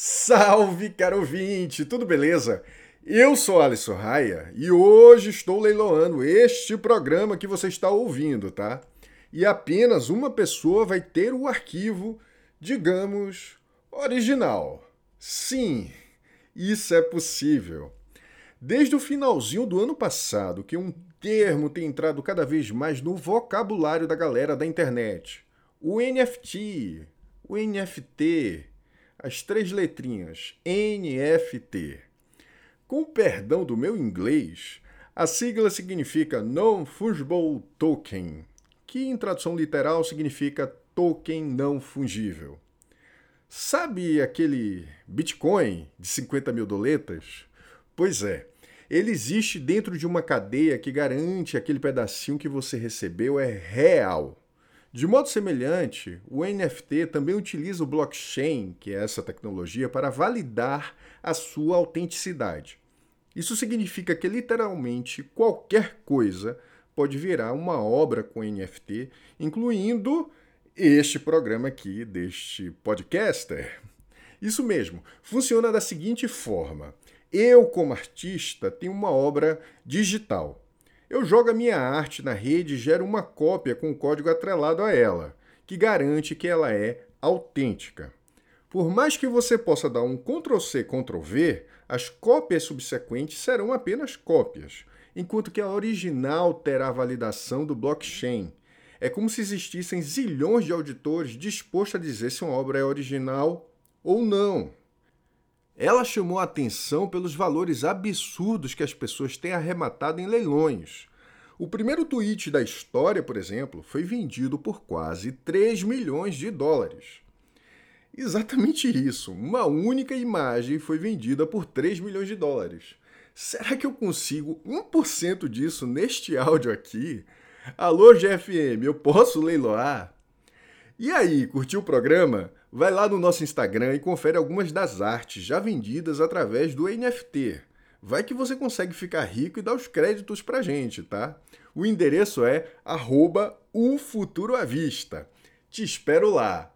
Salve, caro ouvinte! Tudo beleza? Eu sou Alisson Raia e hoje estou leiloando este programa que você está ouvindo, tá? E apenas uma pessoa vai ter o arquivo, digamos, original. Sim, isso é possível. Desde o finalzinho do ano passado, que um termo tem entrado cada vez mais no vocabulário da galera da internet. O NFT, o NFT, as três letrinhas NFT. Com perdão do meu inglês, a sigla significa Non-Fungible Token, que em tradução literal significa token não fungível. Sabe aquele Bitcoin de 50 mil doletas? Pois é, ele existe dentro de uma cadeia que garante aquele pedacinho que você recebeu é real. De modo semelhante, o NFT também utiliza o blockchain, que é essa tecnologia, para validar a sua autenticidade. Isso significa que literalmente qualquer coisa pode virar uma obra com NFT, incluindo este programa aqui deste podcaster. Isso mesmo, funciona da seguinte forma: eu, como artista, tenho uma obra digital. Eu jogo a minha arte na rede e gero uma cópia com o código atrelado a ela, que garante que ela é autêntica. Por mais que você possa dar um Ctrl+C, Ctrl+V, as cópias subsequentes serão apenas cópias, enquanto que a original terá a validação do blockchain. É como se existissem zilhões de auditores dispostos a dizer se uma obra é original ou não. Ela chamou a atenção pelos valores absurdos que as pessoas têm arrematado em leilões. O primeiro tweet da história, por exemplo, foi vendido por quase 3 milhões de dólares. Exatamente isso. Uma única imagem foi vendida por 3 milhões de dólares. Será que eu consigo 1% disso neste áudio aqui? Alô, GFM, eu posso leiloar? E aí, curtiu o programa? Vai lá no nosso Instagram e confere algumas das artes já vendidas através do NFT. Vai que você consegue ficar rico e dar os créditos pra gente, tá? O endereço é arroba. Te espero lá.